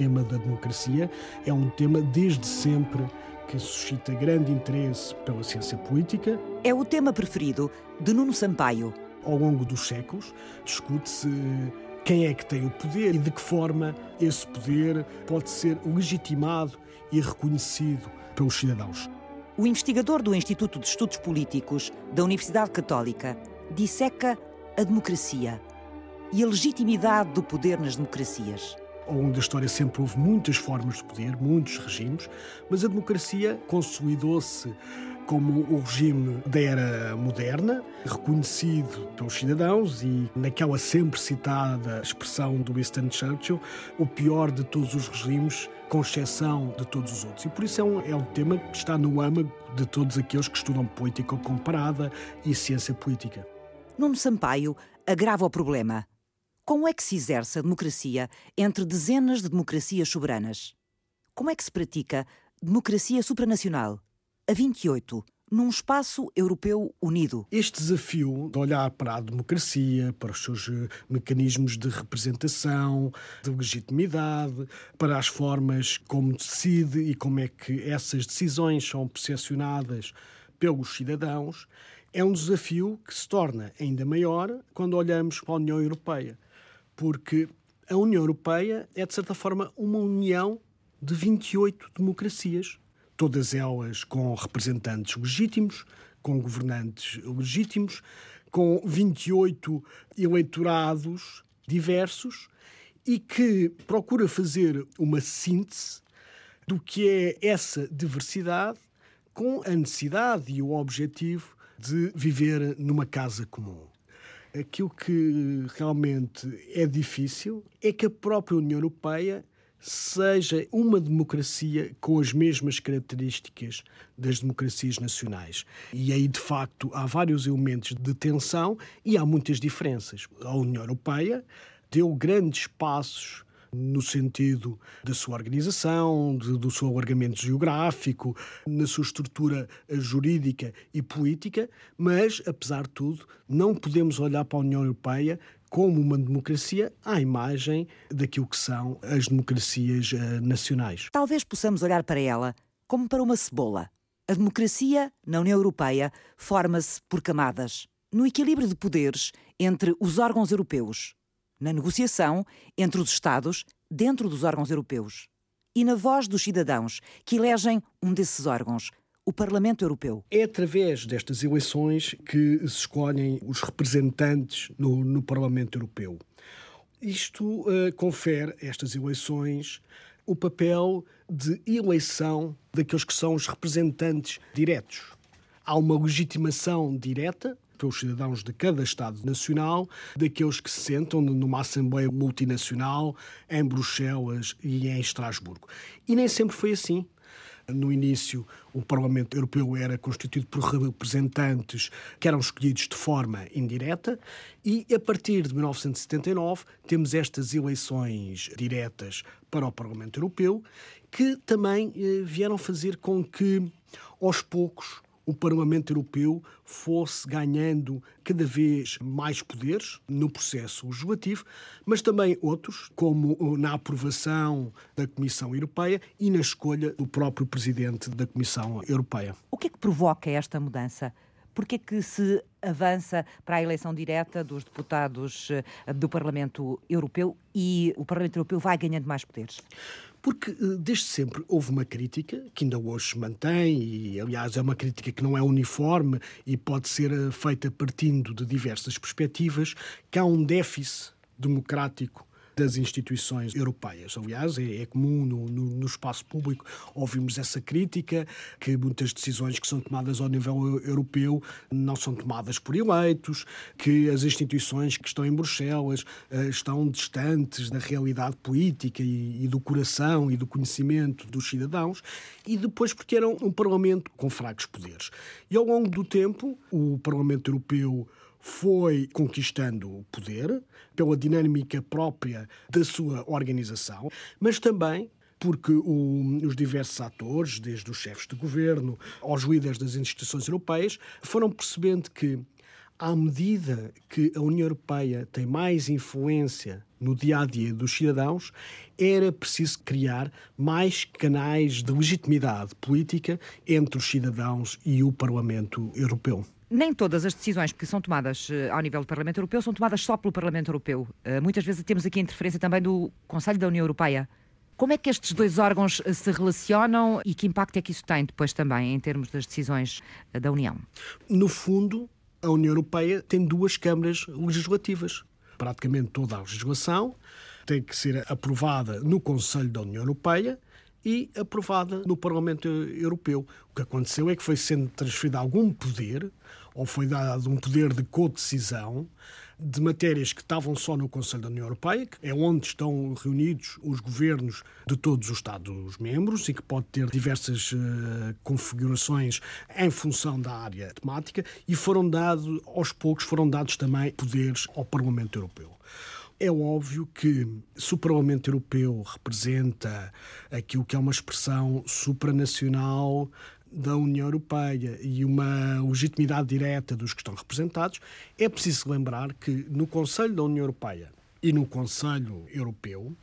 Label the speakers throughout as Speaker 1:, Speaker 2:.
Speaker 1: tema da democracia é um tema desde sempre que suscita grande interesse pela ciência política.
Speaker 2: É o tema preferido de Nuno Sampaio.
Speaker 1: Ao longo dos séculos, discute-se quem é que tem o poder e de que forma esse poder pode ser legitimado e reconhecido pelos cidadãos.
Speaker 2: O investigador do Instituto de Estudos Políticos da Universidade Católica disseca a democracia e a legitimidade do poder nas democracias.
Speaker 1: Ao longo da história sempre houve muitas formas de poder, muitos regimes, mas a democracia consolidou-se como o regime da era moderna, reconhecido pelos cidadãos e naquela sempre citada expressão do Winston Churchill, o pior de todos os regimes, com exceção de todos os outros. E por isso é um, é um tema que está no âmago de todos aqueles que estudam política comparada e ciência política.
Speaker 2: Nuno Sampaio agrava o problema. Como é que se exerce a democracia entre dezenas de democracias soberanas? Como é que se pratica democracia supranacional, a 28, num espaço europeu unido?
Speaker 1: Este desafio de olhar para a democracia, para os seus eh, mecanismos de representação, de legitimidade, para as formas como decide e como é que essas decisões são percepcionadas pelos cidadãos, é um desafio que se torna ainda maior quando olhamos para a União Europeia porque a União Europeia é, de certa forma, uma união de 28 democracias, todas elas com representantes legítimos, com governantes legítimos, com 28 eleitorados diversos e que procura fazer uma síntese do que é essa diversidade com a necessidade e o objetivo de viver numa casa comum. Aquilo que realmente é difícil é que a própria União Europeia seja uma democracia com as mesmas características das democracias nacionais. E aí, de facto, há vários elementos de tensão e há muitas diferenças. A União Europeia deu grandes passos no sentido da sua organização, de, do seu alargamento geográfico, na sua estrutura jurídica e política, mas, apesar de tudo, não podemos olhar para a União Europeia como uma democracia à imagem daquilo que são as democracias uh, nacionais.
Speaker 2: Talvez possamos olhar para ela como para uma cebola. A democracia na União Europeia forma-se por camadas, no equilíbrio de poderes entre os órgãos europeus na negociação entre os Estados dentro dos órgãos europeus e na voz dos cidadãos que elegem um desses órgãos, o Parlamento Europeu.
Speaker 1: É através destas eleições que se escolhem os representantes no, no Parlamento Europeu. Isto uh, confere a estas eleições o papel de eleição daqueles que são os representantes diretos. Há uma legitimação direta pelos cidadãos de cada Estado nacional, daqueles que se sentam numa Assembleia multinacional em Bruxelas e em Estrasburgo. E nem sempre foi assim. No início, o Parlamento Europeu era constituído por representantes que eram escolhidos de forma indireta, e a partir de 1979 temos estas eleições diretas para o Parlamento Europeu, que também eh, vieram fazer com que, aos poucos, o Parlamento Europeu fosse ganhando cada vez mais poderes no processo legislativo, mas também outros, como na aprovação da Comissão Europeia e na escolha do próprio Presidente da Comissão Europeia.
Speaker 2: O que é que provoca esta mudança? Por que é que se avança para a eleição direta dos deputados eh, do Parlamento Europeu e o Parlamento Europeu vai ganhando mais poderes?
Speaker 1: Porque eh, desde sempre houve uma crítica, que ainda hoje se mantém, e aliás é uma crítica que não é uniforme e pode ser eh, feita partindo de diversas perspectivas, que há um déficit democrático das instituições europeias. Aliás, é, é comum no, no, no, espaço público ouvirmos essa crítica, que muitas decisões que são tomadas ao nível europeu não são tomadas por eleitos, que as instituições que estão em Bruxelas uh, estão distantes da realidade política e, e, do coração e do conhecimento dos cidadãos, e depois porque eram um Parlamento com fracos poderes. E ao longo do tempo, o Parlamento Europeu foi conquistando poder pela dinâmica própria da sua organização, mas também porque o, os diversos atores, desde os chefes de governo aos líderes das instituições europeias, foram percebendo que à medida que a União Europeia tem mais influência no dia a dia dos cidadãos, era preciso criar mais canais de legitimidade política entre os cidadãos e o Parlamento Europeu.
Speaker 2: Nem todas as decisões que são tomadas uh, ao nível do Parlamento Europeu são tomadas só pelo Parlamento Europeu. Uh, muitas vezes temos aqui a interferência também do Conselho da União Europeia. Como é que estes dois órgãos uh, se relacionam e que impacto é que isso tem depois também em termos das decisões da União?
Speaker 1: No fundo, a União Europeia tem duas câmaras legislativas. Praticamente toda a legislação tem que ser aprovada no Conselho da União Europeia e aprovada no Parlamento Europeu. O que aconteceu é que foi sendo transferido algum poder, ou foi dado um poder de co-decisão, de matérias que estavam só no Conselho da União Europeia, que é onde estão reunidos os governos de todos os Estados-membros e que pode ter diversas uh, configurações em função da área temática, e foram dados, aos poucos, foram dados também poderes ao Parlamento Europeu. É óbvio que se o Parlamento Europeu representa aquilo que é uma expressão supranacional da União Europeia e uma legitimidade direta dos que estão representados, é preciso lembrar que no Conselho da União Europeia e no Conselho Europeu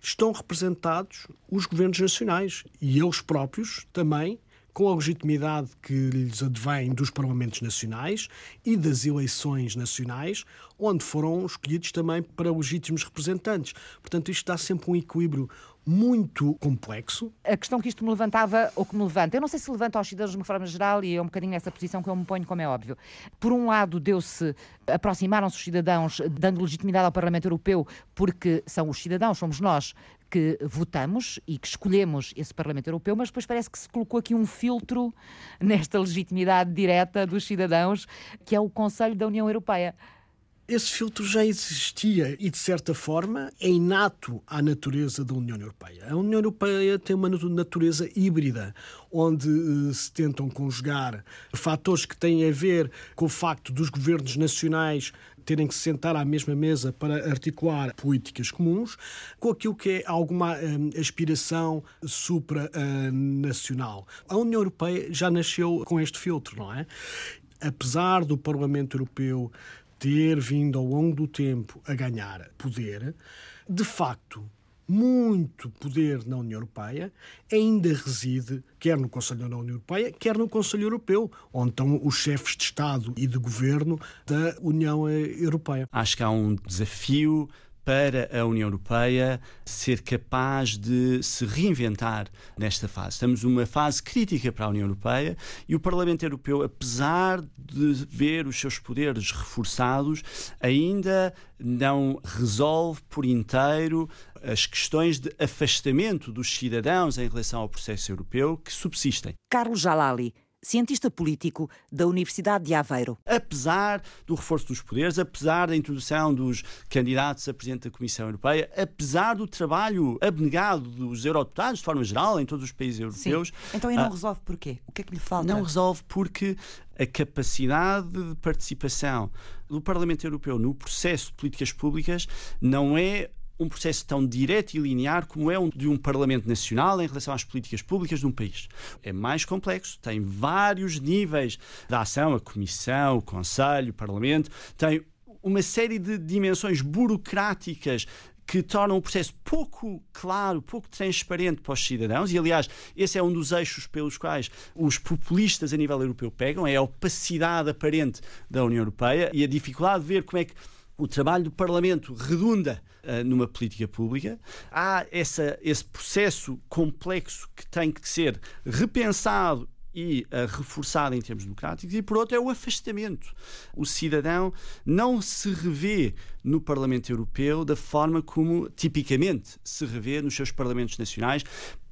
Speaker 1: estão representados os governos nacionais e eles próprios também com a legitimidade que lhes advém dos parlamentos nacionais e das eleições nacionais, onde foram escolhidos também para legítimos representantes. Portanto, isto dá sempre um equilíbrio muito complexo.
Speaker 2: A questão que isto me levantava, ou que me levanta, eu não sei se levanta aos cidadãos de uma forma geral, e é um bocadinho nessa posição que eu me ponho, como é óbvio. Por um lado, deu-se, aproximaram-se os cidadãos, dando legitimidade ao Parlamento Europeu, porque são os cidadãos, somos nós, que votamos e que escolhemos esse Parlamento Europeu, mas depois parece que se colocou aqui um filtro nesta legitimidade direta dos cidadãos, que é o Conselho da União Europeia.
Speaker 1: Esse filtro já existia e, de certa forma, é inato à natureza da União Europeia. A União Europeia tem uma natureza híbrida, onde eh, se tentam conjugar fatores que têm a ver com o facto dos governos nacionais terem que se sentar à mesma mesa para articular políticas comuns, com aquilo que é alguma hum, aspiração supranacional. A União Europeia já nasceu com este filtro, não é? Apesar do Parlamento Europeu ter vindo ao longo do tempo a ganhar poder, de facto, muito poder na União Europeia ainda reside quer no Conselho da União Europeia, quer no Conselho Europeu, onde estão os chefes de Estado e de Governo da União Europeia.
Speaker 3: Acho que há um desafio para a União Europeia ser capaz de se reinventar nesta fase. Estamos numa fase crítica para a União Europeia e o Parlamento Europeu, apesar de ver os seus poderes reforçados, ainda não resolve por inteiro as questões de afastamento dos cidadãos em relação ao processo europeu que subsistem.
Speaker 2: Carlos Jalali cientista político da Universidade de Aveiro.
Speaker 3: Apesar do reforço dos poderes, apesar da introdução dos candidatos a presidente da Comissão Europeia, apesar do trabalho abnegado dos eurodeputados, de forma geral, em todos os países europeus.
Speaker 2: Sim. Então, e não ah, resolve porquê? O que é que lhe falta?
Speaker 3: Não resolve porque a capacidade de participação do Parlamento Europeu no processo de políticas públicas não é um processo tão direto e linear como é um de um Parlamento Nacional em relação às políticas públicas de um país. É mais complexo, tem vários níveis de ação, a Comissão, o Conselho, o Parlamento, tem uma série de dimensões burocráticas que tornam o processo pouco claro, pouco transparente para os cidadãos, e aliás, esse é um dos eixos pelos quais os populistas a nível europeu pegam, é a opacidade aparente da União Europeia e a dificuldade de ver como é que o trabalho do Parlamento redunda uh, numa política pública. Há essa, esse processo complexo que tem que ser repensado e uh, reforçado em termos democráticos, e por outro é o afastamento. O cidadão não se revê no Parlamento Europeu da forma como tipicamente se revê nos seus parlamentos nacionais,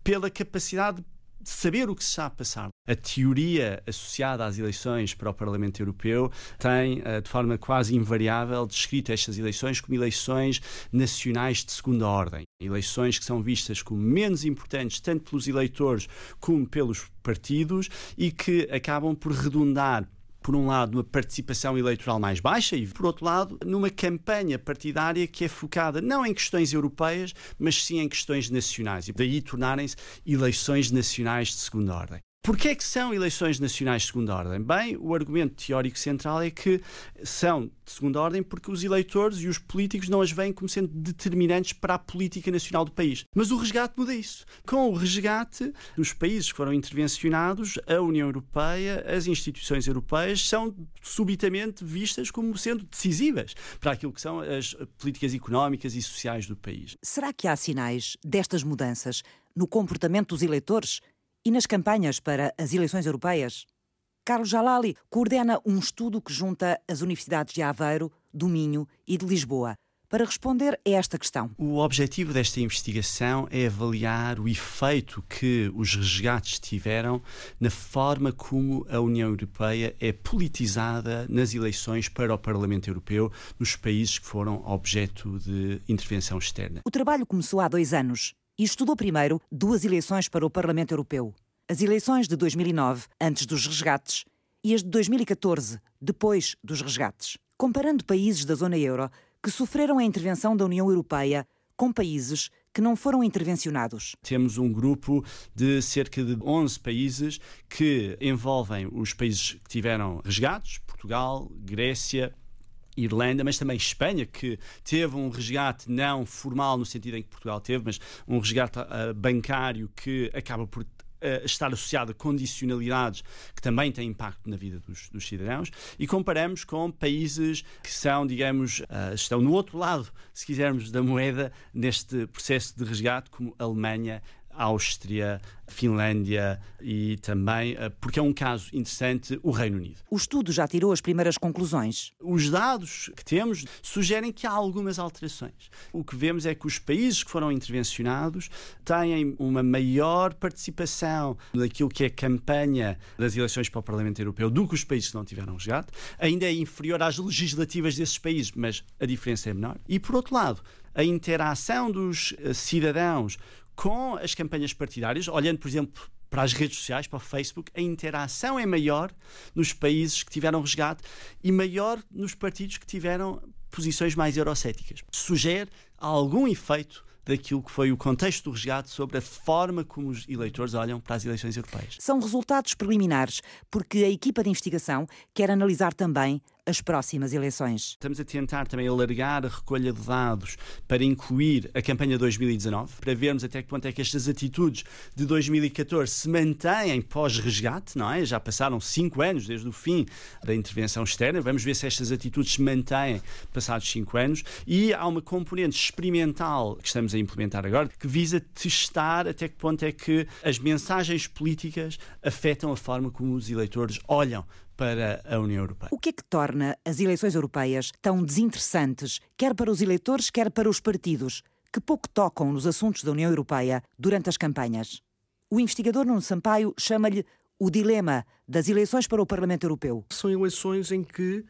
Speaker 3: pela capacidade de saber o que se está a passar. A teoria associada às eleições para o Parlamento Europeu tem, eh, de forma quase invariável, descrito estas eleições como eleições nacionais de segunda ordem. Eleições que são vistas como menos importantes, tanto pelos eleitores como pelos partidos, e que acabam por redundar por um lado, numa participação eleitoral mais baixa e, por outro lado, numa campanha partidária que é focada não em questões europeias, mas sim em questões nacionais. E daí tornarem-se eleições nacionais de segunda ordem. Porquê é que são eleições nacionais de segunda ordem? Bem, o argumento teórico central é que são de segunda ordem porque os eleitores e os políticos não as veem como sendo determinantes para a política nacional do país. Mas o resgate muda isso. Com o resgate, os países que foram intervencionados, a União Europeia, as instituições europeias, são subitamente vistas como sendo decisivas para aquilo que são as políticas económicas e sociais do país.
Speaker 2: Será que há sinais destas mudanças no comportamento dos eleitores e nas campanhas para as eleições europeias? Carlos Jalali coordena um estudo que junta as universidades de Aveiro, do Minho e de Lisboa para responder a esta questão.
Speaker 3: O objetivo desta investigação é avaliar o efeito que os resgates tiveram na forma como a União Europeia é politizada nas eleições para o Parlamento Europeu nos países que foram objeto de intervenção externa.
Speaker 2: O trabalho começou há dois anos e estudou primeiro duas eleições para o Parlamento Europeu. As eleições de 2009, antes dos resgates, e as de 2014, depois dos resgates. Comparando países da zona euro que sofreram a intervenção da União Europeia com países que não foram intervencionados.
Speaker 3: Temos um grupo de cerca de 11 países que envolvem os países que tiveram resgates, Portugal, Grécia, Irlanda, mas também Espanha, que teve um resgate não formal no sentido em que Portugal teve, mas um resgate uh, bancário que acaba por estar associado a condicionalidades que também têm impacto na vida dos, dos, cidadãos. E comparamos com países que são, digamos, uh, estão no outro lado, se quisermos, da moeda neste processo de resgate, como Alemanha, Áustria, Finlândia e também, eh, porque é um caso interessante, o Reino Unido.
Speaker 2: O estudo já tirou as primeiras conclusões.
Speaker 3: Os dados que temos sugerem que há algumas alterações. O que vemos é que os países que foram intervencionados têm uma maior participação naquilo que é a campanha das eleições para o Parlamento Europeu do que os países que não tiveram resgate. Ainda é inferior às legislativas desses países, mas a diferença é menor. E, por outro lado, a interação dos eh, cidadãos com as campanhas partidárias, olhando, por exemplo, para as redes sociais, para o Facebook, a interação é maior nos países que tiveram resgate e maior nos partidos que tiveram posições mais eurocéticas. Sugere algum efeito daquilo que foi o contexto do resgate sobre a forma como os eleitores olham para as eleições europeias.
Speaker 2: São resultados preliminares, porque a equipa de investigação quer analisar também as próximas eleições.
Speaker 3: Estamos a tentar também alargar a recolha de dados para incluir a campanha 2019, para vermos até que ponto é que estas atitudes de 2014 se mantêm pós-resgate, não é? Já passaram cinco anos desde o fim da intervenção externa, vamos ver se estas atitudes se mantêm passados cinco anos e há uma componente experimental que estamos a implementar agora que visa testar até que ponto é que as mensagens políticas afetam a forma como os eleitores olham para a União Europeia.
Speaker 2: O que é que torna as eleições europeias tão desinteressantes, quer para os eleitores, quer para os partidos, que pouco tocam nos assuntos da União Europeia durante as campanhas? O investigador Nuno Sampaio chama-lhe o dilema das eleições para o Parlamento Europeu.
Speaker 1: São eleições em que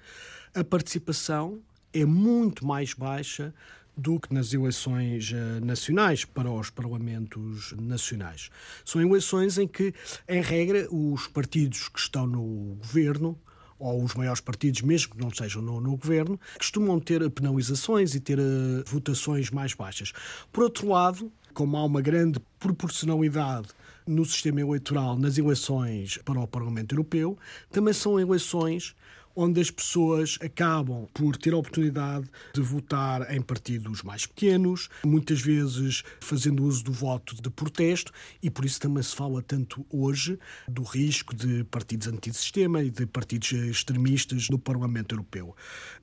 Speaker 1: a participação é muito mais baixa do que nas eleições uh, nacionais para os parlamentos nacionais. São eleições em que, em regra, os partidos que estão no governo ou os maiores partidos, mesmo que não sejam no, no governo, costumam ter penalizações e ter uh, votações mais baixas. Por outro lado, como há uma grande proporcionalidade no sistema eleitoral nas eleições para o Parlamento Europeu, também são eleições onde as pessoas acabam por ter a oportunidade de votar em partidos mais pequenos, muitas vezes fazendo uso do voto de protesto, e por isso também se fala tanto hoje do risco de partidos antissistema e de partidos extremistas no Parlamento Europeu.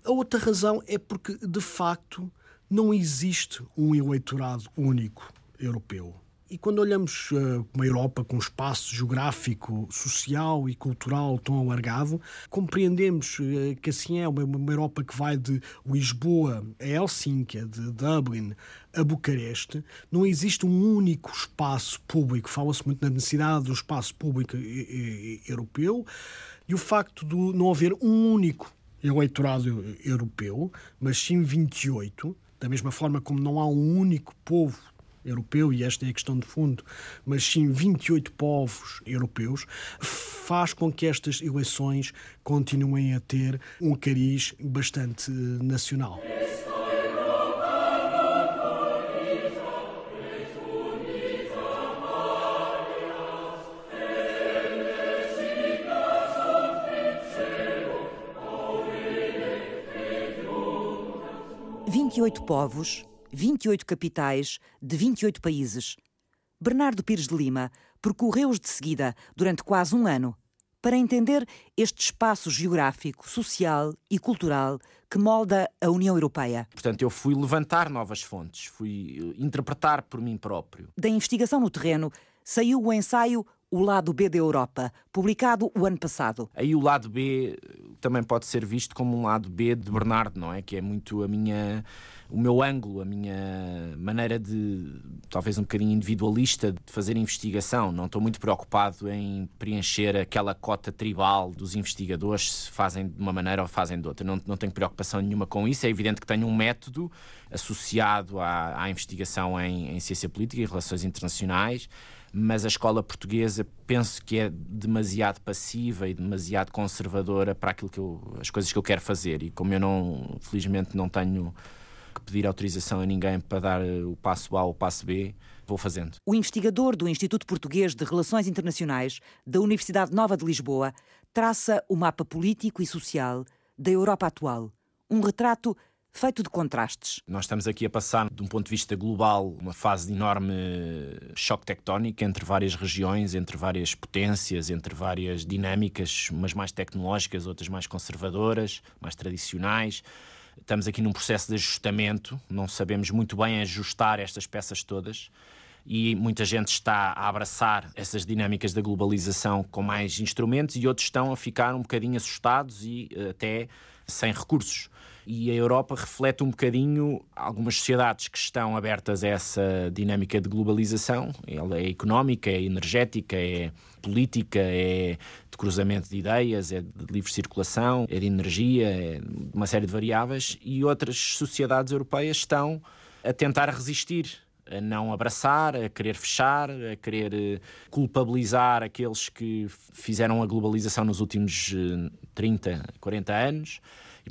Speaker 1: A outra razão é porque, de facto, não existe um eleitorado único europeu. E quando olhamos uh, uma Europa com um espaço geográfico, social e cultural tão alargado, compreendemos uh, que assim é uma, uma, Europa que vai de Lisboa a Helsínquia, de Dublin a Bucareste. Não existe um único espaço público. Fala-se muito na necessidade do espaço público europeu e o facto de não haver um único eleitorado europeu, mas sim 28, da mesma forma como não há um único povo europeu, e esta é a questão de fundo, mas sim 28 povos europeus, faz com que estas eleições continuem a ter um cariz bastante eh, nacional.
Speaker 2: Vinte e oito povos, 28 capitais de 28 países. Bernardo Pires de Lima percorreu-os de seguida durante quase um ano para entender este espaço geográfico, social e cultural que molda a União Europeia.
Speaker 4: Portanto, eu fui levantar novas fontes, fui eh, interpretar por mim próprio.
Speaker 2: Da investigação no terreno saiu o ensaio O Lado B da Europa, publicado o ano passado.
Speaker 4: Aí o lado B eh, também pode ser visto como um lado B de Bernardo, não é? Que é muito a minha o meu ângulo, a minha maneira de, talvez um bocadinho individualista, de fazer investigação. Não estou muito preocupado em preencher aquela cota tribal dos investigadores, se fazem de uma maneira ou fazem de outra. Não, não tenho preocupação nenhuma com isso. É evidente que tenho um método associado à, à investigação em, em ciência política e relações internacionais mas a escola portuguesa penso que é demasiado passiva e demasiado conservadora para aquilo que eu, as coisas que eu quero fazer e como eu não felizmente não tenho que pedir autorização a ninguém para dar eh, o passo A ou o passo B, vou fazendo.
Speaker 2: O investigador do Instituto Português de Relações Internacionais da Universidade Nova de Lisboa traça o mapa político e social da Europa atual. Um retrato feito de contrastes.
Speaker 4: Nós estamos aqui a passar, de um ponto de vista global, uma fase de enorme choque tectónico entre várias regiões, entre várias potências, entre várias dinâmicas, umas mais tecnológicas, outras mais conservadoras, mais tradicionais. Estamos aqui num processo de ajustamento, não sabemos muito bem ajustar estas peças todas e muita gente está a abraçar essas dinâmicas da globalização com mais instrumentos e outros estão a ficar um bocadinho assustados e eh, até sem recursos. E a Europa reflete um bocadinho algumas sociedades que estão abertas a essa dinâmica de globalização. Ela é económica, é energética, é política, é de cruzamento de ideias, é de livre circulação, é de energia, é uma série de variáveis. E outras sociedades europeias estão a tentar resistir a não abraçar, a querer fechar, a querer eh, culpabilizar aqueles que fizeram a globalização nos últimos 30, eh, 40 anos.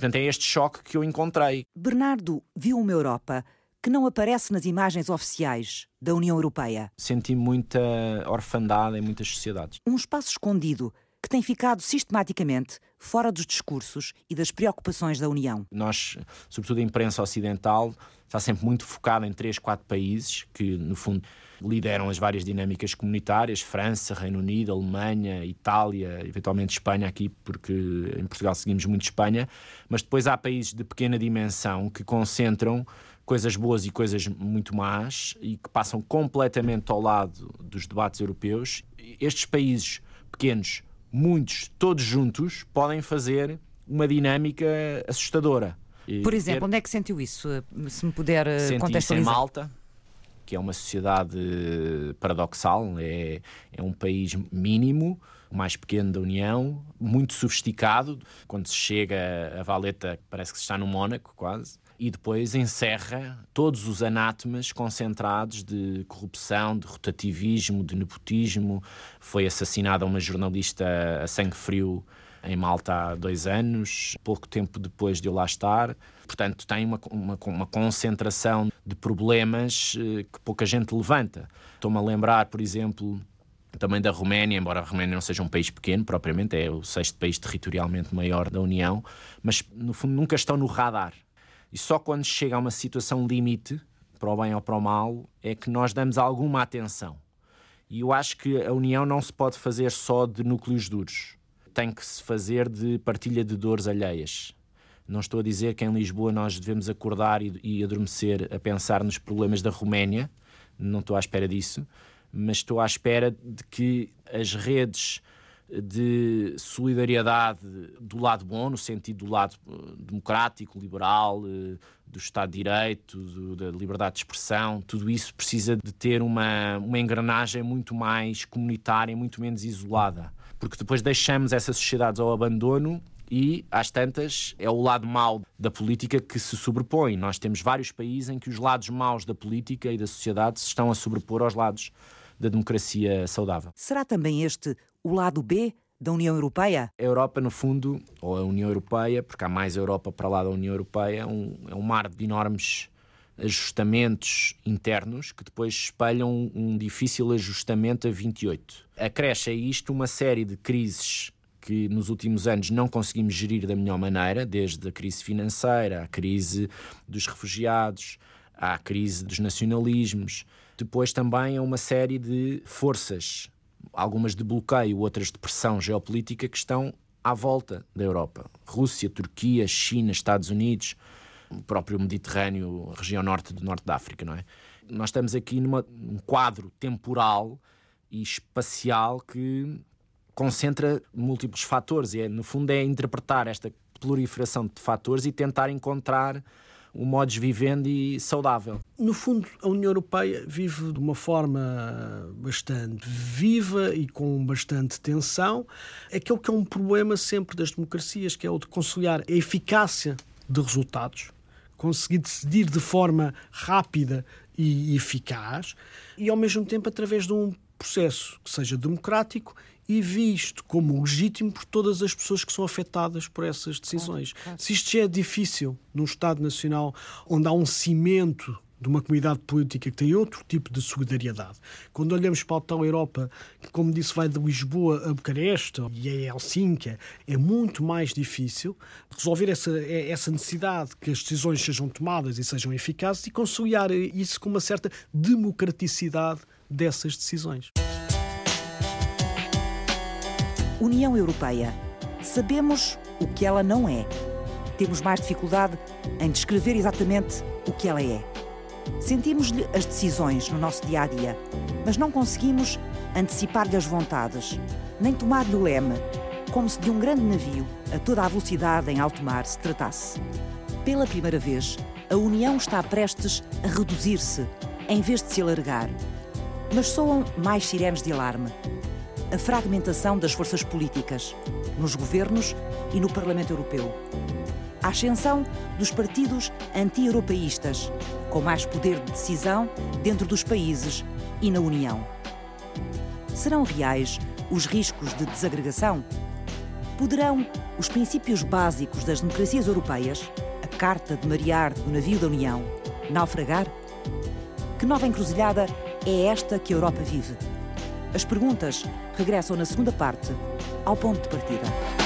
Speaker 4: Portanto, é este choque que eu encontrei.
Speaker 2: Bernardo viu uma Europa que não aparece nas imagens oficiais da União Europeia.
Speaker 4: Senti muita orfandade em muitas sociedades.
Speaker 2: Um espaço escondido que tem ficado sistematicamente fora dos discursos e das preocupações da União.
Speaker 4: Nós, sobretudo a imprensa ocidental, está sempre muito focada em três, quatro países que, no fundo, lideram as várias dinâmicas comunitárias: França, Reino Unido, Alemanha, Itália, eventualmente Espanha, aqui, porque em Portugal seguimos muito Espanha. Mas depois há países de pequena dimensão que concentram coisas boas e coisas muito más e que passam completamente ao lado dos debates europeus. Estes países pequenos, muitos, todos juntos, podem fazer uma dinâmica assustadora.
Speaker 2: Por exemplo, ter... onde é que sentiu isso? Se me puder eh, Senti contextualizar.
Speaker 4: Isso em Malta, que é uma sociedade paradoxal, é, é um país mínimo, mais pequeno da União, muito sofisticado. Quando se chega a Valeta, parece que se está no Mónaco, quase. E depois encerra todos os anátemas concentrados de corrupção, de rotativismo, de nepotismo. Foi assassinada uma jornalista a sangue frio em Malta há dois anos, pouco tempo depois de eu lá estar. Portanto, tem uma, uma, uma concentração de problemas eh, que pouca gente levanta. Estou-me a lembrar, por exemplo, também da Roménia, embora a Roménia não seja um país pequeno propriamente, é o sexto país territorialmente maior da União, mas no fundo nunca estão no radar. E só quando chega a uma situação limite, para o bem ou para o mal, é que nós damos alguma atenção. E eu acho que a União não se pode fazer só de núcleos duros tem que se fazer de partilha de dores alheias. Não estou a dizer que em Lisboa nós devemos acordar e, e adormecer a pensar nos problemas da Roménia, não estou à espera disso, mas estou à espera de que as redes de solidariedade do lado bom, no sentido do lado eh, democrático, liberal, eh, do Estado de Direito, do, da liberdade de expressão, tudo isso precisa de ter uma, uma engrenagem muito mais comunitária, muito menos isolada porque depois deixamos essas sociedades ao abandono e, às tantas, é o lado mau da política que se sobrepõe. Nós temos vários países em que os lados maus da política e da sociedade se estão a sobrepor aos lados da democracia saudável.
Speaker 2: Será também este o lado B da União Europeia?
Speaker 4: A Europa, no fundo, ou a União Europeia, porque há mais Europa para lá da União Europeia, um, é um mar de enormes ajustamentos internos que depois espelham um difícil ajustamento a 28. Acresce a isto uma série de crises que nos últimos anos não conseguimos gerir da melhor maneira, desde a crise financeira, a crise dos refugiados, à crise dos nacionalismos. Depois também há uma série de forças, algumas de bloqueio, outras de pressão geopolítica, que estão à volta da Europa. Rússia, Turquia, China, Estados Unidos, o próprio Mediterrâneo, região norte do norte da África, não é? Nós estamos aqui num quadro temporal e espacial que concentra múltiplos fatores e, é, no fundo, é interpretar esta proliferação de fatores e tentar encontrar um modus vivendi saudável.
Speaker 1: No fundo, a União Europeia vive de uma forma bastante viva e com bastante tensão. Aquilo que é um problema sempre das democracias, que é o de conciliar a eficácia de resultados, conseguir decidir de forma rápida e eficaz, e ao mesmo tempo através de um processo que seja democrático e visto como legítimo por todas as pessoas que são afetadas por essas decisões. Claro, claro. Se isto já é difícil num Estado Nacional onde há um cimento de uma comunidade política que tem outro tipo de solidariedade. Quando olhamos para a tal Europa, que, como disse, vai de Lisboa a Bucareste e a Helsínquia, é muito mais difícil resolver essa, essa necessidade que as decisões sejam tomadas e sejam eficazes e conciliar isso com uma certa democraticidade dessas decisões.
Speaker 2: União Europeia. Sabemos o que ela não é. Temos mais dificuldade em descrever exatamente o que ela é. Sentimos-lhe as decisões no nosso dia a dia, mas não conseguimos antecipar-lhe as vontades, nem tomar-lhe o leme, como se de um grande navio a toda a velocidade em alto mar se tratasse. Pela primeira vez, a União está prestes a reduzir-se, em vez de se alargar. Mas soam mais sirenes de alarme a fragmentação das forças políticas, nos governos e no Parlamento Europeu. A ascensão dos partidos anti-europeístas, com mais poder de decisão dentro dos países e na União. Serão reais os riscos de desagregação? Poderão os princípios básicos das democracias europeias, a Carta de Mariar do navio da União, naufragar? Que nova encruzilhada é esta que a Europa vive? As perguntas regressam na segunda parte, ao ponto de partida.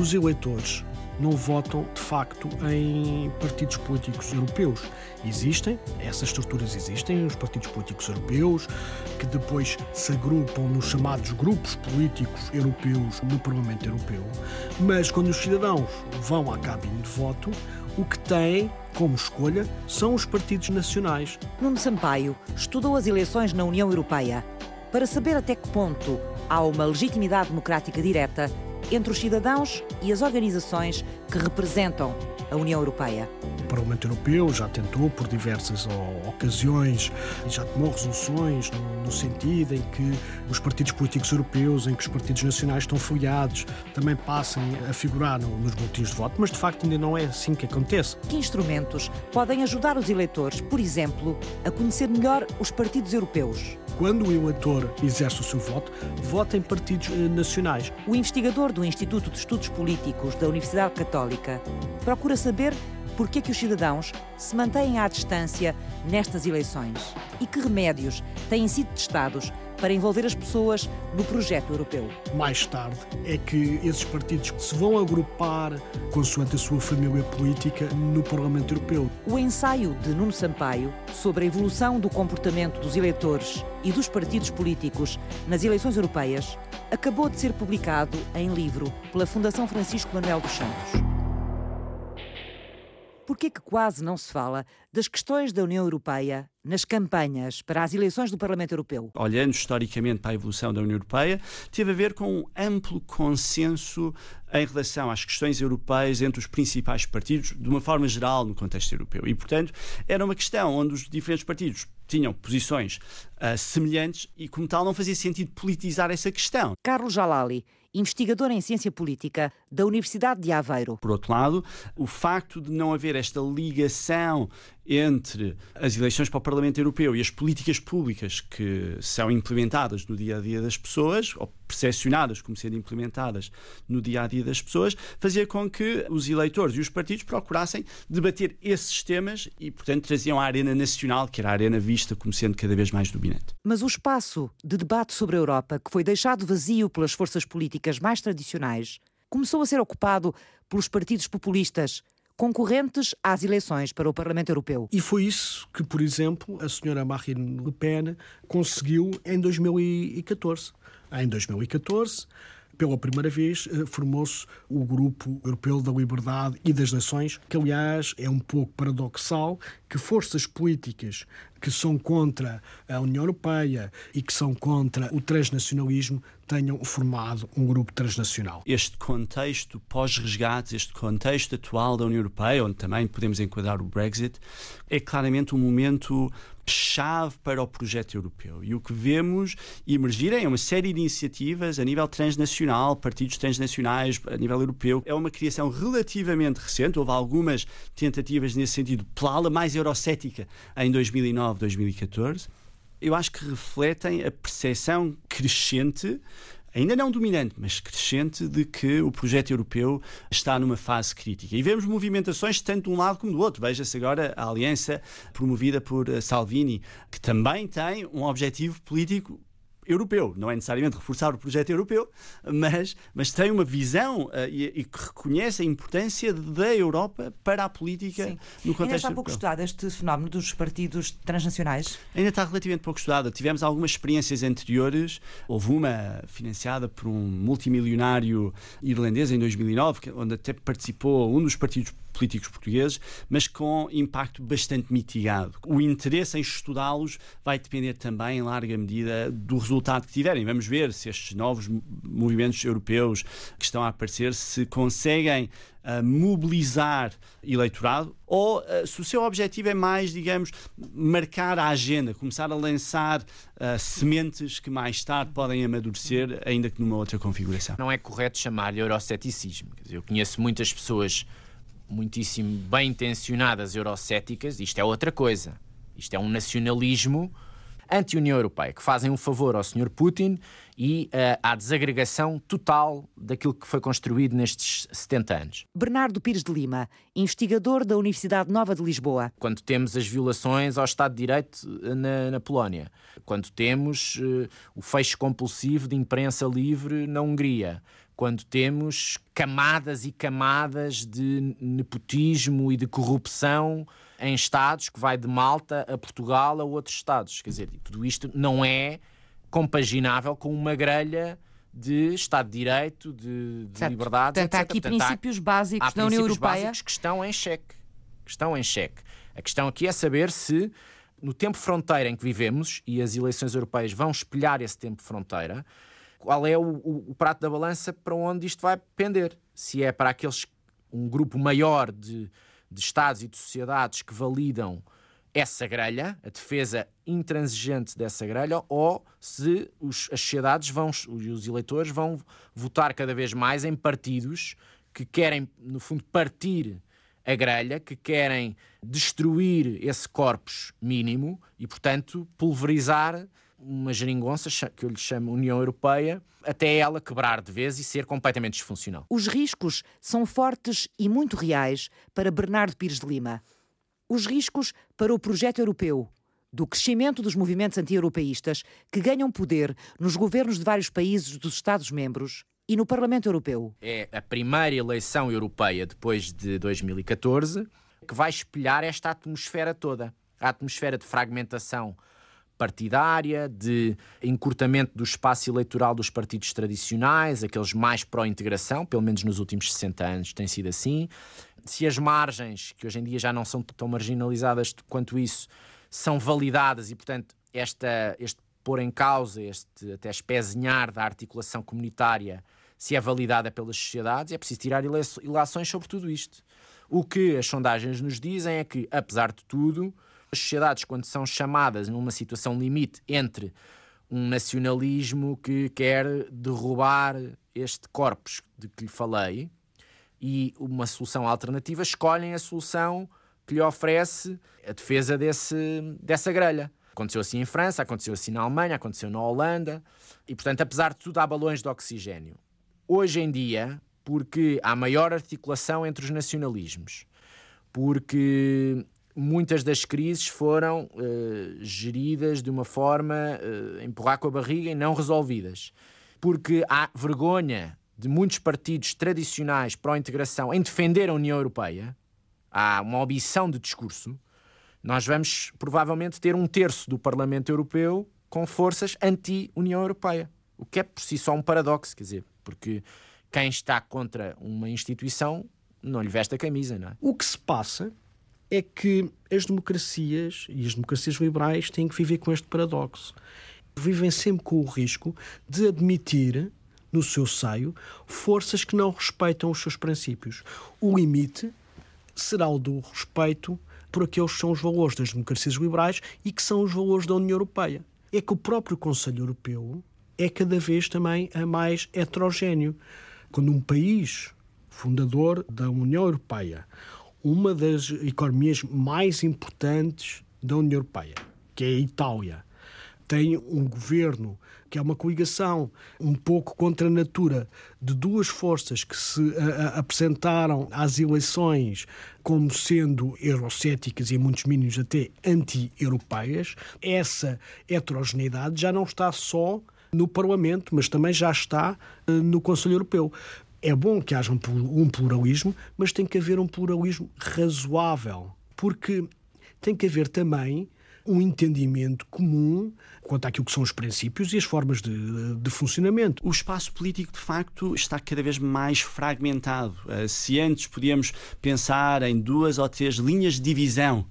Speaker 1: Os eleitores não votam de facto em partidos políticos europeus. Existem, essas estruturas existem, os partidos políticos europeus, que depois se agrupam nos chamados grupos políticos europeus no Parlamento Europeu, mas quando os cidadãos vão à cabine de voto, o que têm como escolha são os partidos nacionais.
Speaker 2: Nuno Sampaio estudou as eleições na União Europeia para saber até que ponto há uma legitimidade democrática direta entre os cidadãos e as organizações que representam a União Europeia.
Speaker 1: O Parlamento Europeu já tentou, por diversas ocasiões, e já tomou resoluções no, no, sentido em que os partidos políticos europeus, em que os partidos nacionais estão filiados, também passem a figurar no, nos boletins de voto, mas de facto ainda não é assim que acontece.
Speaker 2: Que instrumentos podem ajudar os eleitores, por exemplo, a conhecer melhor os partidos europeus?
Speaker 1: quando o eleitor exerce o seu voto, vota em partidos eh, nacionais.
Speaker 2: O investigador do Instituto de Estudos Políticos da Universidade Católica procura saber por que é que os cidadãos se mantêm à distância nestas eleições e que remédios têm sido testados para envolver as pessoas no projeto europeu.
Speaker 1: Mais tarde é que esses partidos se vão agrupar consoante a sua família política no Parlamento Europeu.
Speaker 2: O ensaio de Nuno Sampaio sobre a evolução do comportamento dos eleitores e dos partidos políticos nas eleições europeias acabou de ser publicado em livro pela Fundação Francisco Manuel dos Santos. Por que que quase não se fala das questões da União Europeia nas campanhas para as eleições do Parlamento Europeu?
Speaker 3: Olhando historicamente para a evolução da União Europeia, teve a ver com um amplo consenso em relação às questões europeias entre os principais partidos, de uma forma geral, no contexto europeu. E, portanto, era uma questão onde os diferentes partidos tinham posições uh, semelhantes e, como tal, não fazia sentido politizar essa questão.
Speaker 2: Carlos Jalali investigador em ciência política da Universidade de Aveiro.
Speaker 3: Por outro lado, o facto de não haver esta ligação entre as eleições para o Parlamento Europeu e as políticas públicas que são implementadas no dia a dia das pessoas, ou percepcionadas como sendo implementadas no dia a dia das pessoas, fazia com que os eleitores e os partidos procurassem debater esses temas e, portanto, traziam a arena nacional, que era a arena vista como sendo cada vez mais dominante.
Speaker 2: Mas o espaço de debate sobre a Europa, que foi deixado vazio pelas forças políticas mais tradicionais, começou a ser ocupado pelos partidos populistas concorrentes às eleições para o Parlamento Europeu.
Speaker 1: E foi isso que, por exemplo, a senhora Marine Le Pen conseguiu em 2014. Em 2014, pela primeira vez, eh, formou-se o Grupo Europeu da Liberdade e das Nações, que, aliás, é um pouco paradoxal que forças políticas que são contra a União Europeia e que são contra o transnacionalismo tenham formado um grupo transnacional.
Speaker 3: Este contexto pós-resgates, este contexto atual da União Europeia, onde também podemos enquadrar o Brexit, é claramente um momento chave para o projeto europeu. E o que vemos emergir é uma série de iniciativas a nível transnacional, partidos transnacionais a nível europeu. É uma criação relativamente recente, houve algumas tentativas nesse sentido pela ala mais eurocética em 2009, 2014. Eu acho que refletem a percepção crescente ainda não dominante, mas crescente, de que o projeto europeu está numa fase crítica. E vemos movimentações tanto de um lado como do outro. Veja-se agora a aliança promovida por eh, Salvini, que também tem um objetivo político europeu. Não é necessariamente reforçar o projeto europeu, mas, mas tem uma visão uh, e, e, que reconhece a importância da Europa para a política Sim. no contexto Ainda
Speaker 2: está pouco estudado este fenómeno dos partidos transnacionais?
Speaker 3: Ainda está relativamente pouco estudado. Tivemos algumas experiências anteriores. Houve uma financiada por um multimilionário irlandês em 2009, onde até participou um dos partidos políticos portugueses, mas com impacto bastante mitigado. O interesse em estudá-los vai depender também, em larga medida, do resultado que tiverem. Vamos ver se estes novos movimentos europeus que estão a aparecer se conseguem uh, mobilizar eleitorado ou uh, se o seu objetivo é mais, digamos, marcar a agenda, começar a lançar uh, sementes que mais tarde podem amadurecer, ainda que numa outra configuração.
Speaker 4: Não é correto chamar-lhe euroceticismo. Eu conheço muitas pessoas muitíssimo bem intencionadas eurocéticas, isto é outra coisa. Isto é um nacionalismo anti-União Europeia, que fazem um favor ao Sr. Putin e uh, à desagregação total daquilo que foi construído nestes 70 anos.
Speaker 2: Bernardo Pires de Lima, investigador da Universidade Nova de Lisboa.
Speaker 4: Quando temos as violações ao Estado de Direito eh, na, na Polónia, quando temos uh, o fecho compulsivo de imprensa livre na Hungria, quando temos camadas e camadas de nepotismo e de corrupção em Estados, que vai de Malta a Portugal a outros Estados. Quer dizer, tudo isto não é compaginável com uma grelha de Estado de Direito, de, de liberdade,
Speaker 2: Portanto, há aqui Portanto, princípios há, básicos há da União Europeia
Speaker 4: que estão em xeque. Que estão em xeque. A questão aqui é saber se no tempo fronteira em que vivemos, e as eleições europeias vão espelhar esse tempo fronteira, qual é o, o, o prato da balança para onde isto vai pender. Se é para aqueles, um grupo maior de, de Estados e de sociedades que validam essa grelha, a defesa intransigente dessa grelha, ou se os, as sociedades vão, os eleitores vão votar cada vez mais em partidos que querem, no fundo, partir a grelha, que querem destruir esse corpus mínimo e, portanto, pulverizar uma geringonça que eu lhe chamo União Europeia, até ela quebrar de vez e ser completamente disfuncional.
Speaker 2: Os riscos são fortes e muito reais para Bernardo Pires de Lima. Os riscos para o projeto europeu, do crescimento dos movimentos anti-europeístas que ganham poder nos governos de vários países dos Estados-membros e no Parlamento Europeu.
Speaker 4: É a primeira eleição europeia depois de 2014 que vai espelhar esta atmosfera toda. A atmosfera de fragmentação partidária, de encurtamento do espaço eleitoral dos partidos tradicionais, aqueles mais pró-integração, pelo menos nos últimos 60 anos tem sido assim. Se as margens, que hoje em dia já não são tão marginalizadas quanto isso, são validadas e, portanto, esta, este pôr em causa, este até espezinhar da articulação comunitária, se é validada pelas sociedades, é preciso tirar ilações sobre tudo isto. O que as sondagens nos dizem é que, apesar de tudo, as sociedades, quando são chamadas numa situação limite entre um nacionalismo que quer derrubar este corpus de que lhe falei e uma solução alternativa, escolhem a solução que lhe oferece a defesa desse, dessa grelha. Aconteceu assim em França, aconteceu assim na Alemanha, aconteceu na Holanda. E, portanto, apesar de tudo, há balões de oxigênio. Hoje em dia, porque há maior articulação entre os nacionalismos, porque muitas das crises foram uh, geridas de uma forma uh, empurrar com a barriga e não resolvidas. Porque há vergonha de muitos partidos tradicionais pró-integração em defender a União Europeia, há uma ambição de discurso, nós vamos provavelmente ter um terço do Parlamento Europeu com forças anti-União Europeia. O que é por si só um paradoxo, quer dizer, porque quem está contra uma instituição não lhe veste a camisa, não é?
Speaker 1: O que se passa é que as democracias e as democracias liberais têm que viver com este paradoxo. Vivem sempre com o risco de admitir no seu seio forças que não respeitam os seus princípios. O limite será o do respeito por aqueles que são os valores das democracias liberais e que são os valores da União Europeia. É que o próprio Conselho Europeu é cada vez também a mais heterogéneo. Quando um país fundador da União Europeia, uma das economias mais importantes da União Europeia, que é a Itália, tem um governo que é uma coligação um pouco contra a natura de duas forças que se a, a, apresentaram às eleições como sendo eurocéticas e em muitos mínimos até anti-europeias, essa heterogeneidade já não está só no Parlamento, mas também já está uh, no Conselho Europeu. É bom que haja um pluralismo, mas tem que haver um pluralismo razoável, porque tem que haver também um entendimento comum quanto àquilo que são os princípios e as formas de, de funcionamento.
Speaker 3: O espaço político, de facto, está cada vez mais fragmentado. Eh, se antes podíamos pensar em duas ou três linhas de divisão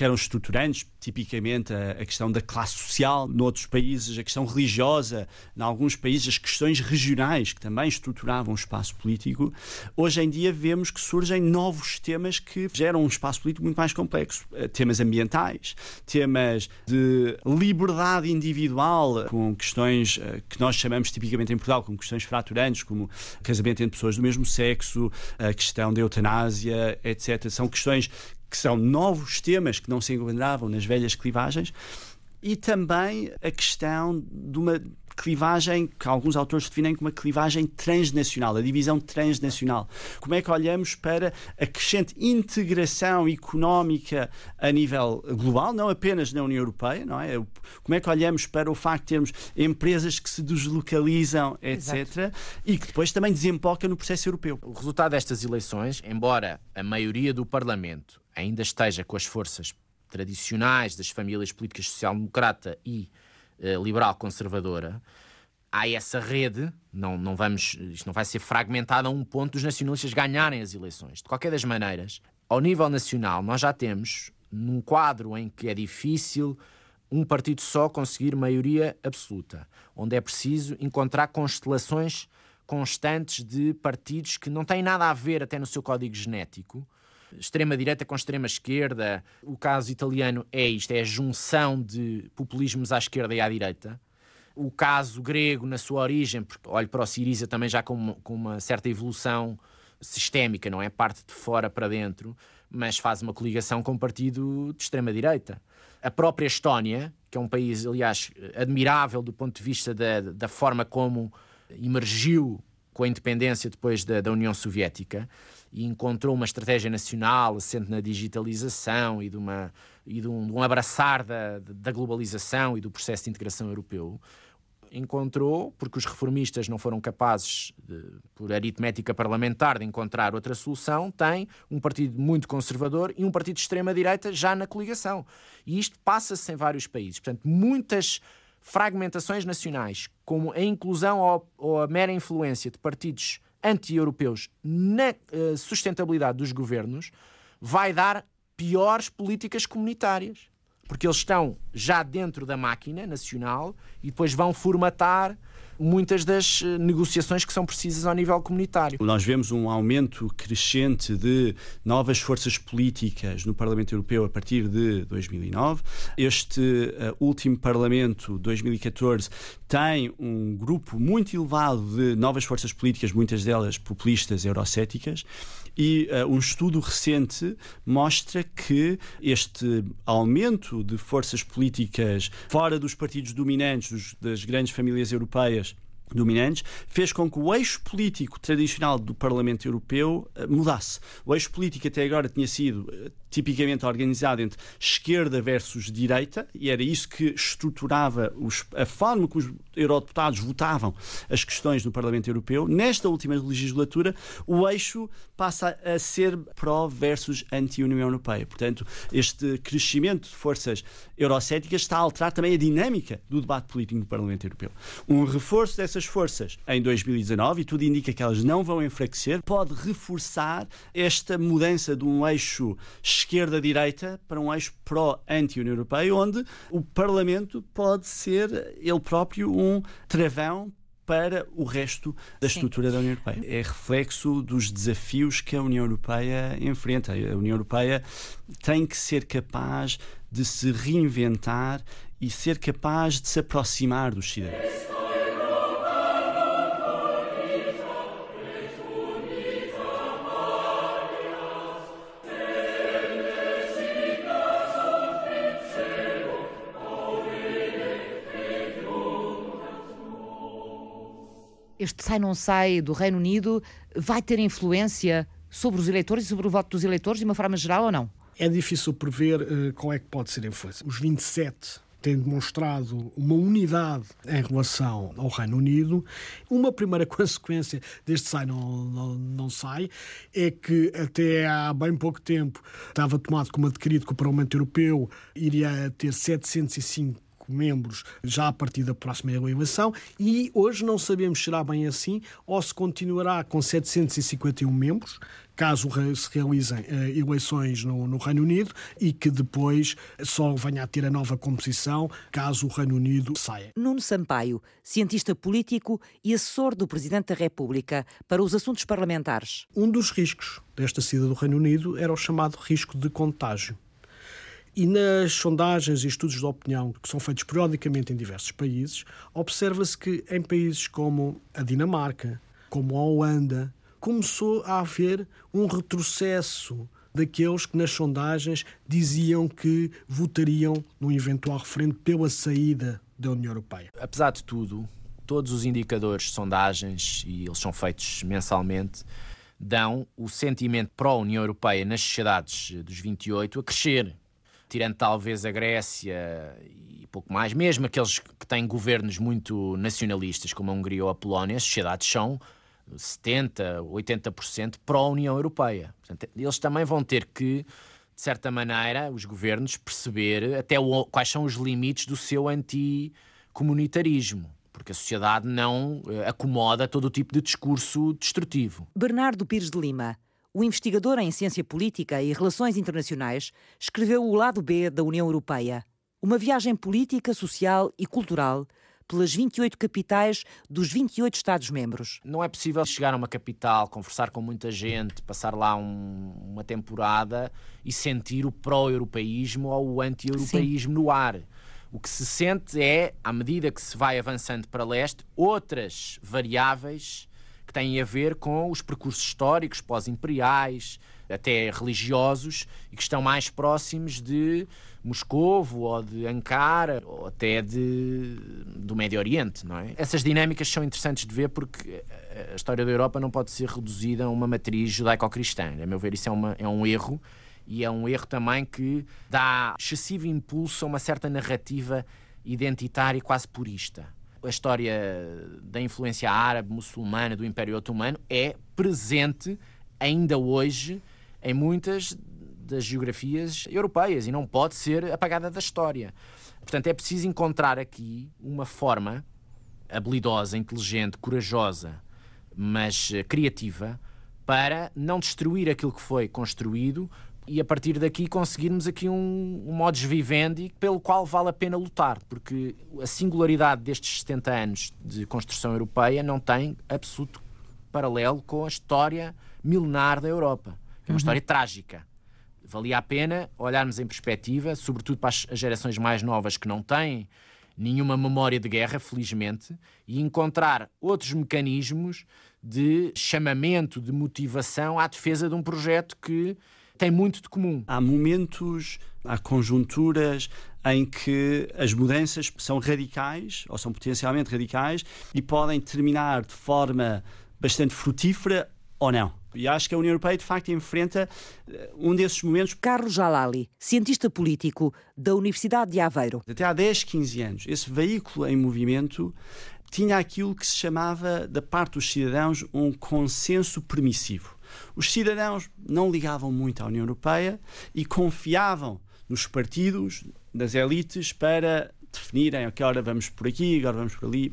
Speaker 3: que eram estruturantes, tipicamente a, a, questão da classe social, noutros países a questão religiosa, em alguns países as questões regionais, que também estruturavam o espaço político. Hoje em dia vemos que surgem novos temas que geram um espaço político muito mais complexo. Eh, temas ambientais, temas de liberdade individual, com questões eh, que nós chamamos tipicamente em Portugal como questões fraturantes, como casamento entre pessoas do mesmo sexo, a questão da eutanásia, etc. São questões que são novos temas que não se encontravam nas velhas clivagens, e também a questão de uma clivagem que alguns autores definem como uma clivagem transnacional, a divisão transnacional. Como é que olhamos para a crescente integração económica a nível global, não apenas na União Europeia, não é? Como é que olhamos para o facto de termos empresas que se deslocalizam, etc., Exato. e que depois também desemboca no processo europeu.
Speaker 4: O resultado destas eleições, embora a maioria do Parlamento ainda esteja com as forças tradicionais das famílias políticas social-democrata e eh, liberal conservadora, há essa rede, não, não vamos, isto não vai ser fragmentado a um ponto dos nacionalistas ganharem as eleições. De qualquer das maneiras, ao nível nacional, nós já temos, num quadro em que é difícil um partido só conseguir maioria absoluta, onde é preciso encontrar constelações constantes de partidos que não têm nada a ver até no seu código genético, extrema-direita com extrema-esquerda. O caso italiano é isto: é a junção de populismos à esquerda e à direita. O caso grego, na sua origem, porque olho para o Siriza também já com uma, com uma certa evolução sistémica, não é? Parte de fora para dentro, mas faz uma coligação com um partido de extrema-direita. A própria Estónia, que é um país, aliás, admirável do ponto de vista da, da forma como emergiu com a independência depois da, da União Soviética, e encontrou uma estratégia nacional assente na digitalização e de, uma, e de, um, de um abraçar da, da globalização e do processo de integração europeu, encontrou, porque os reformistas não foram capazes, de, por aritmética parlamentar, de encontrar outra solução, tem um partido muito conservador e um partido de extrema-direita já na coligação. E isto passa-se em vários países. Portanto, muitas fragmentações nacionais, como a inclusão ou, ou a mera influência de partidos anti-europeus na uh, sustentabilidade dos governos vai dar piores políticas comunitárias. Porque eles estão já dentro da máquina nacional e depois vão formatar muitas das eh, negociações que são precisas ao nível comunitário.
Speaker 3: Nós vemos um aumento crescente de novas forças políticas no Parlamento Europeu a partir de 2009. Este uh, último Parlamento, 2014, tem um grupo muito elevado de novas forças políticas, muitas delas populistas, eurocéticas, e uh, um estudo recente mostra que este aumento de forças políticas fora dos partidos dominantes, dos, das grandes famílias europeias, dominantes, fez com que o eixo político tradicional do Parlamento Europeu uh, mudasse. O eixo político até agora tinha sido uh, tipicamente organizado entre esquerda versus direita, e era isso que estruturava os, a forma que os eurodeputados votavam as questões no Parlamento Europeu. Nesta última legislatura, o eixo passa a ser pró versus anti-União Europeia. Portanto, este crescimento de forças eurocéticas está a alterar também a dinâmica do debate político no Parlamento Europeu. Um reforço dessas forças em 2019, e tudo indica que elas não vão enfraquecer, pode reforçar esta mudança de um eixo esquerda-direita para um eixo pró-anti-União Europeia, onde o Parlamento pode ser ele próprio um travão para o resto da estrutura Sim. da União Europeia. É reflexo dos desafios que a União Europeia enfrenta. A União Europeia tem que ser capaz de se reinventar e ser capaz de se aproximar dos cidadãos.
Speaker 2: Este sai não sai do Reino Unido vai ter influência sobre os eleitores e sobre o voto dos eleitores de uma forma geral ou não?
Speaker 1: É difícil prever uh, qual é que pode ser a influência. Os 27 têm demonstrado uma unidade em relação ao Reino Unido. Uma primeira consequência deste sai não, não, não, sai é que até há bem pouco tempo estava tomado como adquirido que o Parlamento Europeu iria ter 705 membros já a partir da próxima eleição e hoje não sabemos se será bem assim ou se continuará com 751 membros, caso se realizem uh, eleições no, no, Reino Unido e que depois só venha a ter a nova composição caso o Reino Unido saia.
Speaker 2: Nuno Sampaio, cientista político e assessor do Presidente da República para os assuntos parlamentares.
Speaker 1: Um dos riscos desta saída do Reino Unido era o chamado risco de contágio. E nas sondagens e estudos de opinião que são feitos periodicamente em diversos países, observa-se que em países como a Dinamarca, como a Holanda, começou a haver um retrocesso daqueles que nas sondagens diziam que votariam no eventual referendo pela saída da União Europeia.
Speaker 4: Apesar de tudo, todos os indicadores sondagens, e eles são feitos mensalmente, dão o sentimento pró-União Europeia nas sociedades dos 28 a crescer tirando talvez a Grécia e pouco mais, mesmo aqueles que têm governos muito nacionalistas, como a Hungria ou a Polónia, as sociedades são 70%, 80% pró-União Europeia. Portanto, eles também vão ter que, de certa maneira, os governos perceber até o, quais são os limites do seu anticomunitarismo porque a sociedade não eh, acomoda todo o tipo de discurso destrutivo.
Speaker 2: Bernardo Pires de Lima o investigador em ciência política e relações internacionais escreveu O Lado B da União Europeia, uma viagem política, social e cultural pelas 28 capitais dos 28 Estados-membros.
Speaker 4: Não é possível chegar a uma capital, conversar com muita gente, passar lá um, uma temporada e sentir o pró-europeísmo ou o anti-europeísmo no ar. O que se sente é, à medida que se vai avançando para leste, outras variáveis que têm a ver com os percursos históricos pós-imperiais, até religiosos, e que estão mais próximos de Moscovo ou de Ankara ou até de, do Médio Oriente, não é? Essas dinâmicas são interessantes de ver porque a história da Europa não pode ser reduzida a uma matriz judaico-cristã. A meu ver, isso é, uma, é um erro e é um erro também que dá excessivo impulso a uma certa narrativa identitária e quase purista a história da influência árabe, muçulmana, do Império Otomano é presente ainda hoje em muitas das geografias europeias e não pode ser apagada da história. Portanto, é preciso encontrar aqui uma forma habilidosa, inteligente, corajosa, mas criativa para não destruir aquilo que foi construído e a partir daqui conseguirmos aqui um, um modus vivendi pelo qual vale a pena lutar, porque a singularidade destes 70 anos de construção europeia não tem absoluto paralelo com a história milenar da Europa. É uma uhum. história trágica. Valia a pena olharmos em perspectiva, sobretudo para as gerações mais novas que não têm nenhuma memória de guerra, felizmente, e encontrar outros mecanismos de chamamento, de motivação à defesa de um projeto que tem muito de comum.
Speaker 3: Há momentos, há conjunturas em que as mudanças são radicais ou são potencialmente radicais e podem terminar de forma bastante frutífera ou não. E acho que a União Europeia, de facto, enfrenta eh, um desses momentos.
Speaker 2: Carlos Jalali, cientista político da Universidade de Aveiro.
Speaker 3: Até há 10, 15 anos, esse veículo em movimento tinha aquilo que se chamava, da parte dos cidadãos, um consenso permissivo. Os cidadãos não ligavam muito à União Europeia e confiavam nos partidos, das elites, para definirem a que hora vamos por aqui, agora vamos por ali.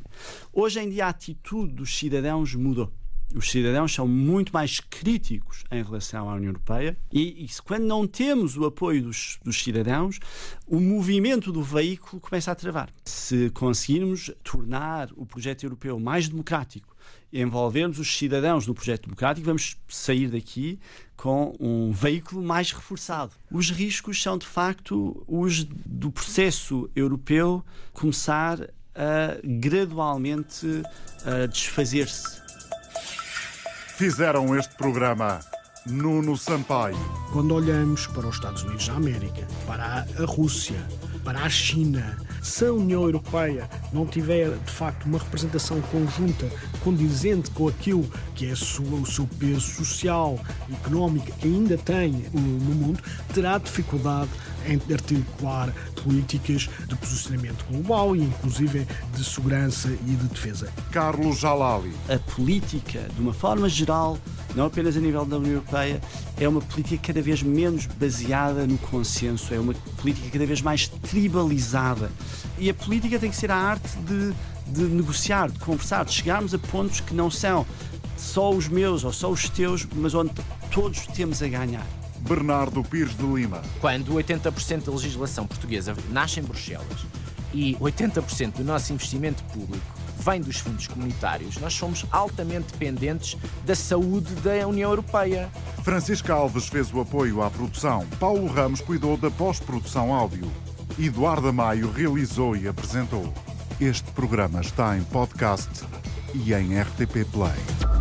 Speaker 3: Hoje em dia a atitude dos cidadãos mudou. Os cidadãos são muito mais críticos em relação à União Europeia e, e quando não temos o apoio dos, dos, cidadãos, o movimento do veículo começa a travar. Se conseguirmos tornar o projeto europeu mais democrático, envolvermos os cidadãos no projeto democrático, vamos sair daqui com um veículo mais reforçado. Os riscos são, de facto, os do processo europeu começar a gradualmente desfazer-se.
Speaker 5: Fizeram este programa Nuno Sampaio.
Speaker 1: Quando olhamos para os Estados Unidos da América, para a Rússia, para a China, se a União Europeia não tiver de facto uma representação conjunta condizente com aquilo que é o seu peso social e económico que ainda tem no mundo, terá dificuldade em articular políticas de posicionamento global e inclusive de segurança e de defesa.
Speaker 5: Carlos Jalali.
Speaker 3: A política, de uma forma geral, não apenas a nível da União Europeia, é uma política cada vez menos baseada no consenso, é uma política cada vez mais tribalizada. E a política tem que ser a arte de, de negociar, de conversar, de chegarmos a pontos que não são só os meus ou só os teus, mas onde todos temos a ganhar.
Speaker 5: Bernardo Pires de Lima.
Speaker 4: Quando 80% da legislação portuguesa nasce em Bruxelas e 80% do nosso investimento público vem dos fundos comunitários, nós somos altamente dependentes da saúde da União Europeia.
Speaker 5: Francisco Alves fez o apoio à produção, Paulo Ramos cuidou da pós-produção áudio, Eduardo Maio realizou e apresentou. Este programa está em podcast e em RTP Play.